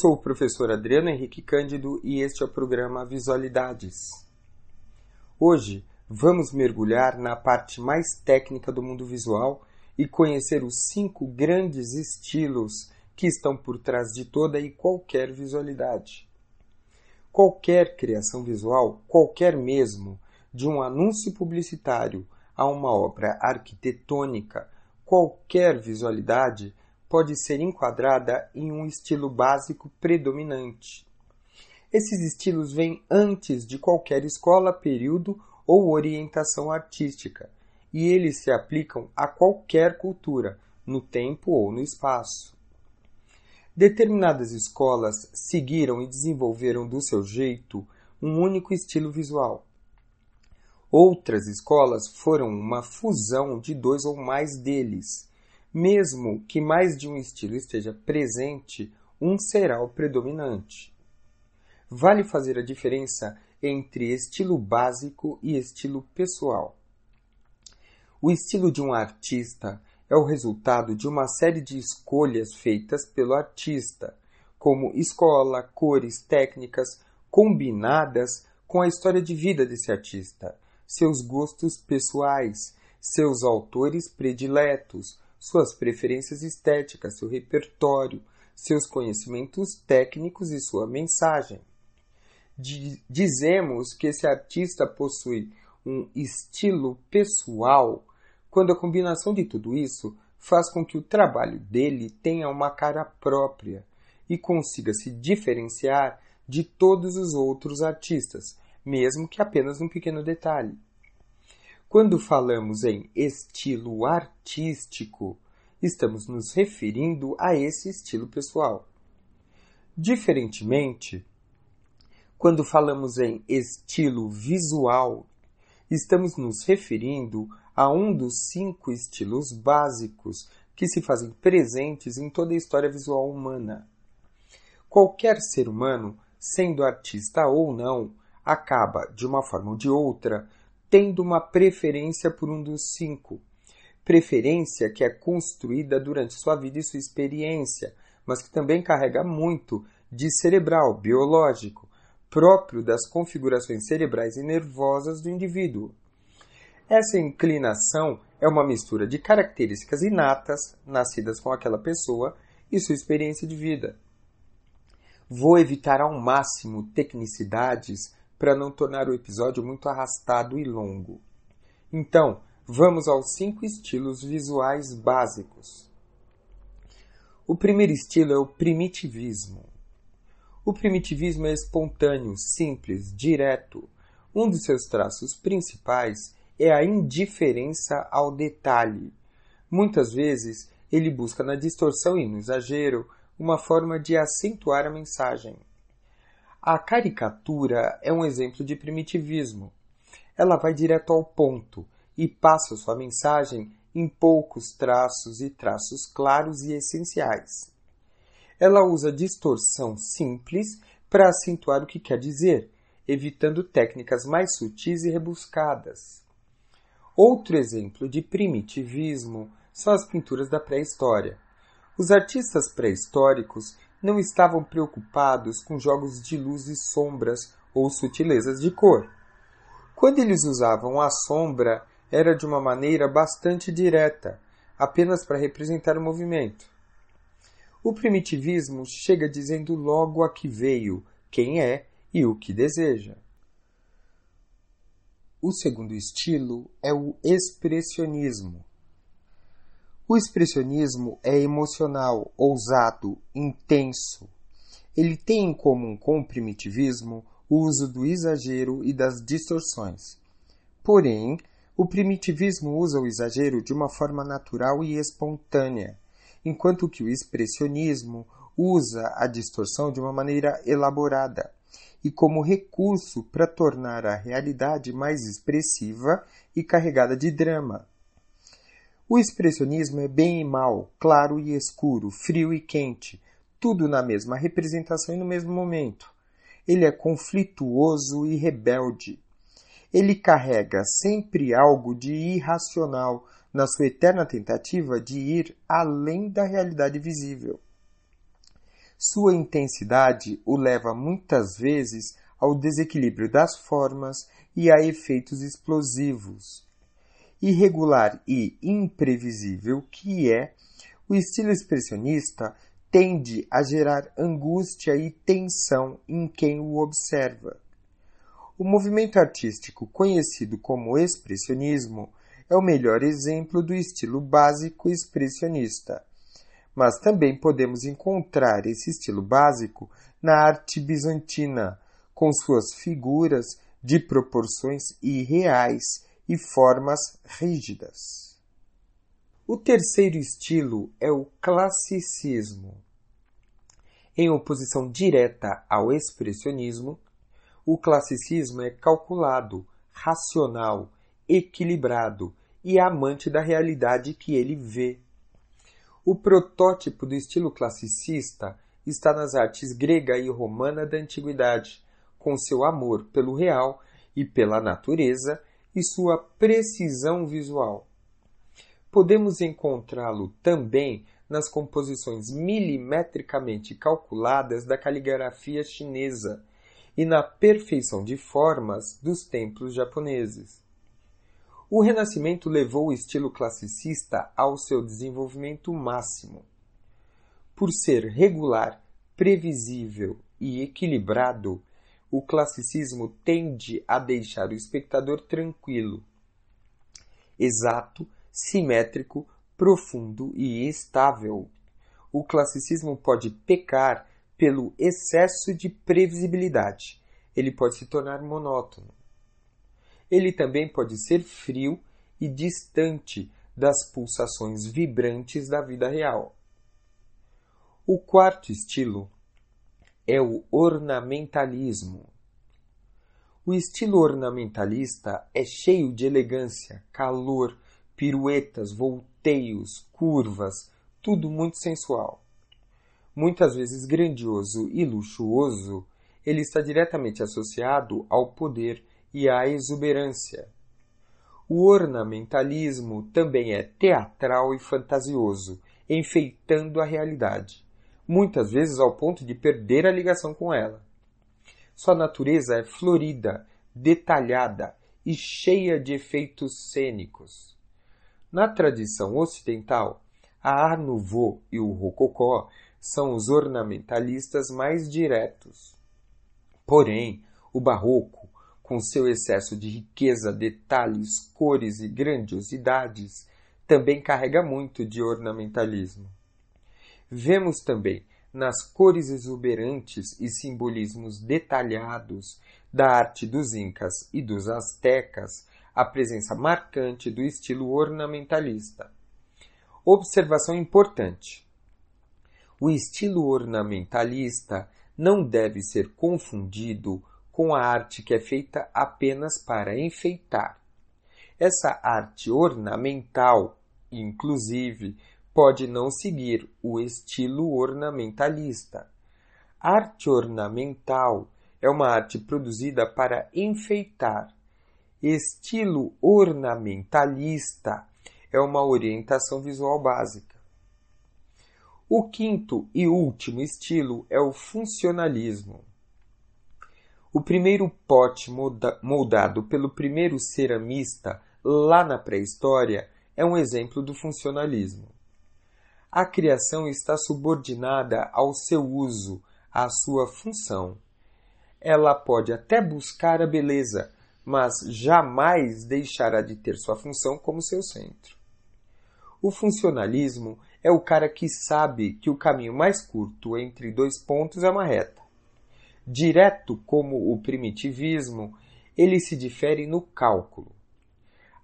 sou o professor Adriano Henrique Cândido e este é o programa Visualidades. Hoje vamos mergulhar na parte mais técnica do mundo visual e conhecer os cinco grandes estilos que estão por trás de toda e qualquer visualidade. Qualquer criação visual, qualquer mesmo, de um anúncio publicitário a uma obra arquitetônica, qualquer visualidade pode ser enquadrada em um estilo básico predominante. Esses estilos vêm antes de qualquer escola, período ou orientação artística, e eles se aplicam a qualquer cultura, no tempo ou no espaço. Determinadas escolas seguiram e desenvolveram do seu jeito um único estilo visual. Outras escolas foram uma fusão de dois ou mais deles mesmo que mais de um estilo esteja presente, um será o predominante. Vale fazer a diferença entre estilo básico e estilo pessoal. O estilo de um artista é o resultado de uma série de escolhas feitas pelo artista, como escola, cores, técnicas, combinadas com a história de vida desse artista, seus gostos pessoais, seus autores prediletos, suas preferências estéticas, seu repertório, seus conhecimentos técnicos e sua mensagem. Dizemos que esse artista possui um estilo pessoal quando a combinação de tudo isso faz com que o trabalho dele tenha uma cara própria e consiga se diferenciar de todos os outros artistas, mesmo que apenas um pequeno detalhe. Quando falamos em estilo artístico, estamos nos referindo a esse estilo pessoal. Diferentemente, quando falamos em estilo visual, estamos nos referindo a um dos cinco estilos básicos que se fazem presentes em toda a história visual humana. Qualquer ser humano, sendo artista ou não, acaba, de uma forma ou de outra, tendo uma preferência por um dos cinco. Preferência que é construída durante sua vida e sua experiência, mas que também carrega muito de cerebral, biológico, próprio das configurações cerebrais e nervosas do indivíduo. Essa inclinação é uma mistura de características inatas, nascidas com aquela pessoa, e sua experiência de vida. Vou evitar ao máximo tecnicidades para não tornar o episódio muito arrastado e longo. Então, vamos aos cinco estilos visuais básicos. O primeiro estilo é o primitivismo. O primitivismo é espontâneo, simples, direto. Um dos seus traços principais é a indiferença ao detalhe. Muitas vezes, ele busca na distorção e no exagero uma forma de acentuar a mensagem. A caricatura é um exemplo de primitivismo. Ela vai direto ao ponto e passa sua mensagem em poucos traços e traços claros e essenciais. Ela usa distorção simples para acentuar o que quer dizer, evitando técnicas mais sutis e rebuscadas. Outro exemplo de primitivismo são as pinturas da pré-história. Os artistas pré-históricos não estavam preocupados com jogos de luz e sombras ou sutilezas de cor. Quando eles usavam a sombra, era de uma maneira bastante direta, apenas para representar o movimento. O primitivismo chega dizendo logo a que veio, quem é e o que deseja. O segundo estilo é o expressionismo. O expressionismo é emocional, ousado, intenso. Ele tem em comum com o primitivismo o uso do exagero e das distorções. Porém, o primitivismo usa o exagero de uma forma natural e espontânea, enquanto que o expressionismo usa a distorção de uma maneira elaborada e como recurso para tornar a realidade mais expressiva e carregada de drama. O expressionismo é bem e mal, claro e escuro, frio e quente, tudo na mesma representação e no mesmo momento. Ele é conflituoso e rebelde. Ele carrega sempre algo de irracional na sua eterna tentativa de ir além da realidade visível. Sua intensidade o leva muitas vezes ao desequilíbrio das formas e a efeitos explosivos. Irregular e imprevisível que é, o estilo expressionista tende a gerar angústia e tensão em quem o observa. O movimento artístico conhecido como expressionismo é o melhor exemplo do estilo básico expressionista. Mas também podemos encontrar esse estilo básico na arte bizantina, com suas figuras de proporções irreais e formas rígidas. O terceiro estilo é o classicismo. Em oposição direta ao expressionismo, o classicismo é calculado, racional, equilibrado e amante da realidade que ele vê. O protótipo do estilo classicista está nas artes grega e romana da antiguidade, com seu amor pelo real e pela natureza e sua precisão visual. Podemos encontrá-lo também nas composições milimetricamente calculadas da caligrafia chinesa e na perfeição de formas dos templos japoneses. O Renascimento levou o estilo classicista ao seu desenvolvimento máximo. Por ser regular, previsível e equilibrado, o classicismo tende a deixar o espectador tranquilo, exato, simétrico, profundo e estável. O classicismo pode pecar pelo excesso de previsibilidade. Ele pode se tornar monótono ele também pode ser frio e distante das pulsações vibrantes da vida real. O quarto estilo é o ornamentalismo. O estilo ornamentalista é cheio de elegância, calor, piruetas, volteios, curvas, tudo muito sensual. Muitas vezes grandioso e luxuoso, ele está diretamente associado ao poder e à exuberância. O ornamentalismo também é teatral e fantasioso, enfeitando a realidade, muitas vezes ao ponto de perder a ligação com ela. Sua natureza é florida, detalhada e cheia de efeitos cênicos. Na tradição ocidental, a Art Nouveau e o Rococó são os ornamentalistas mais diretos. Porém, o Barroco com seu excesso de riqueza, detalhes, cores e grandiosidades, também carrega muito de ornamentalismo. Vemos também nas cores exuberantes e simbolismos detalhados da arte dos Incas e dos Aztecas a presença marcante do estilo ornamentalista. Observação importante: o estilo ornamentalista não deve ser confundido com a arte que é feita apenas para enfeitar. Essa arte ornamental, inclusive, pode não seguir o estilo ornamentalista. Arte ornamental é uma arte produzida para enfeitar. Estilo ornamentalista é uma orientação visual básica. O quinto e último estilo é o funcionalismo. O primeiro pote moldado pelo primeiro ceramista lá na pré-história é um exemplo do funcionalismo. A criação está subordinada ao seu uso, à sua função. Ela pode até buscar a beleza, mas jamais deixará de ter sua função como seu centro. O funcionalismo é o cara que sabe que o caminho mais curto entre dois pontos é uma reta Direto como o primitivismo, ele se difere no cálculo.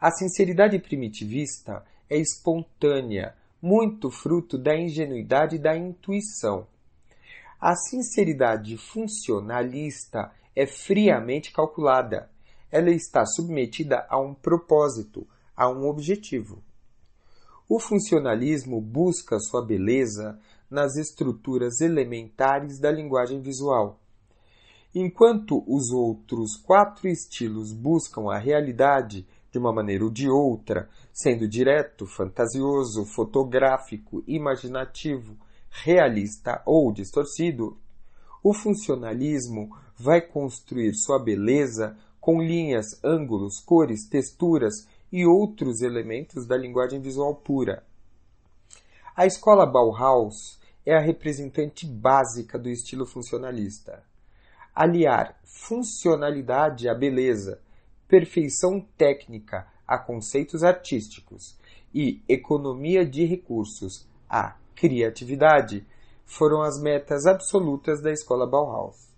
A sinceridade primitivista é espontânea, muito fruto da ingenuidade e da intuição. A sinceridade funcionalista é friamente calculada. Ela está submetida a um propósito, a um objetivo. O funcionalismo busca sua beleza nas estruturas elementares da linguagem visual Enquanto os outros quatro estilos buscam a realidade de uma maneira ou de outra, sendo direto, fantasioso, fotográfico, imaginativo, realista ou distorcido, o funcionalismo vai construir sua beleza com linhas, ângulos, cores, texturas e outros elementos da linguagem visual pura. A escola Bauhaus é a representante básica do estilo funcionalista. Aliar funcionalidade à beleza, perfeição técnica a conceitos artísticos e economia de recursos à criatividade foram as metas absolutas da escola Bauhaus.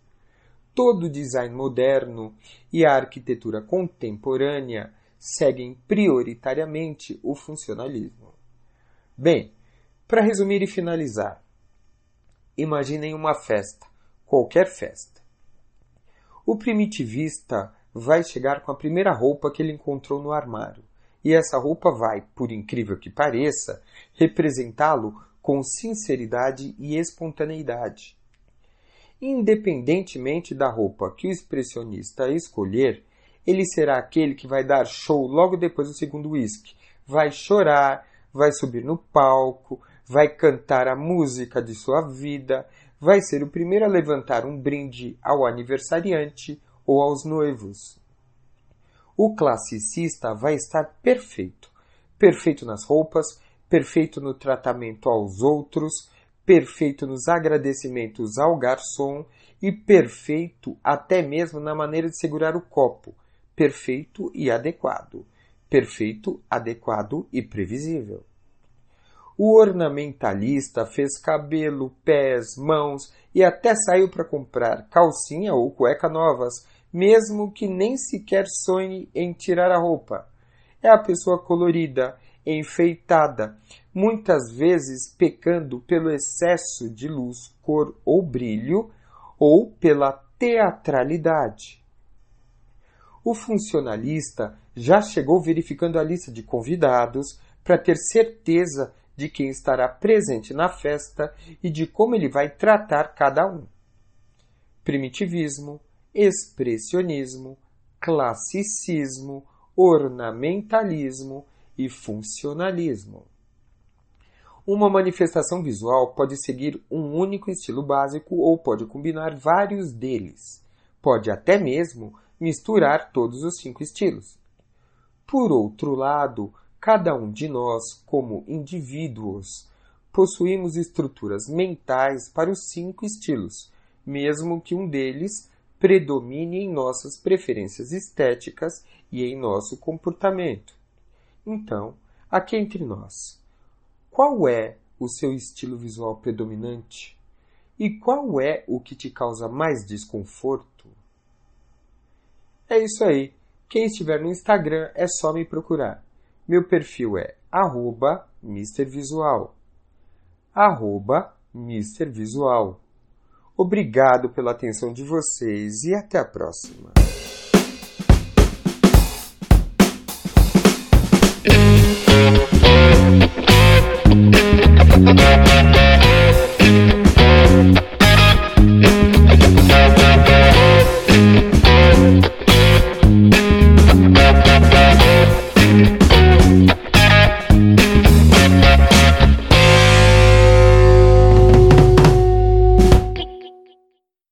Todo o design moderno e a arquitetura contemporânea seguem prioritariamente o funcionalismo. Bem, para resumir e finalizar, imaginem uma festa, qualquer festa. O primitivista vai chegar com a primeira roupa que ele encontrou no armário, e essa roupa vai, por incrível que pareça, representá-lo com sinceridade e espontaneidade. Independentemente da roupa que o expressionista escolher, ele será aquele que vai dar show logo depois do segundo uísque. Vai chorar, vai subir no palco, vai cantar a música de sua vida, vai ser o primeiro a levantar um brinde ao aniversariante ou aos noivos. O classicista vai estar perfeito. Perfeito nas roupas, perfeito no tratamento aos outros, perfeito nos agradecimentos ao garçom e perfeito até mesmo na maneira de segurar o copo. Perfeito e adequado. Perfeito, adequado e previsível. O ornamentalista fez cabelo, pés, mãos e até saiu para comprar calcinha ou cueca novas, mesmo que nem sequer sonhe em tirar a roupa. É a pessoa colorida, enfeitada, muitas vezes pecando pelo excesso de luz, cor ou brilho, ou pela teatralidade. O funcionalista já chegou verificando a lista de convidados para ter certeza de quem estará presente na festa e de como ele vai tratar cada um. Primitivismo, expressionismo, classicismo, ornamentalismo e funcionalismo. Uma manifestação visual pode seguir um único estilo básico ou pode combinar vários deles. Pode até mesmo misturar todos os cinco estilos. Por outro lado, cada um de nós, como indivíduos, possuímos estruturas mentais para os cinco estilos, mesmo que um deles predomine em nossas preferências estéticas e em nosso comportamento. Então, aqui entre nós, qual é o seu estilo visual predominante? E qual é o que te causa mais desconforto? É isso aí. Quem estiver no Instagram é só me procurar. Meu perfil é arroba Visual. Arroba Visual. Obrigado pela atenção de vocês e até a próxima.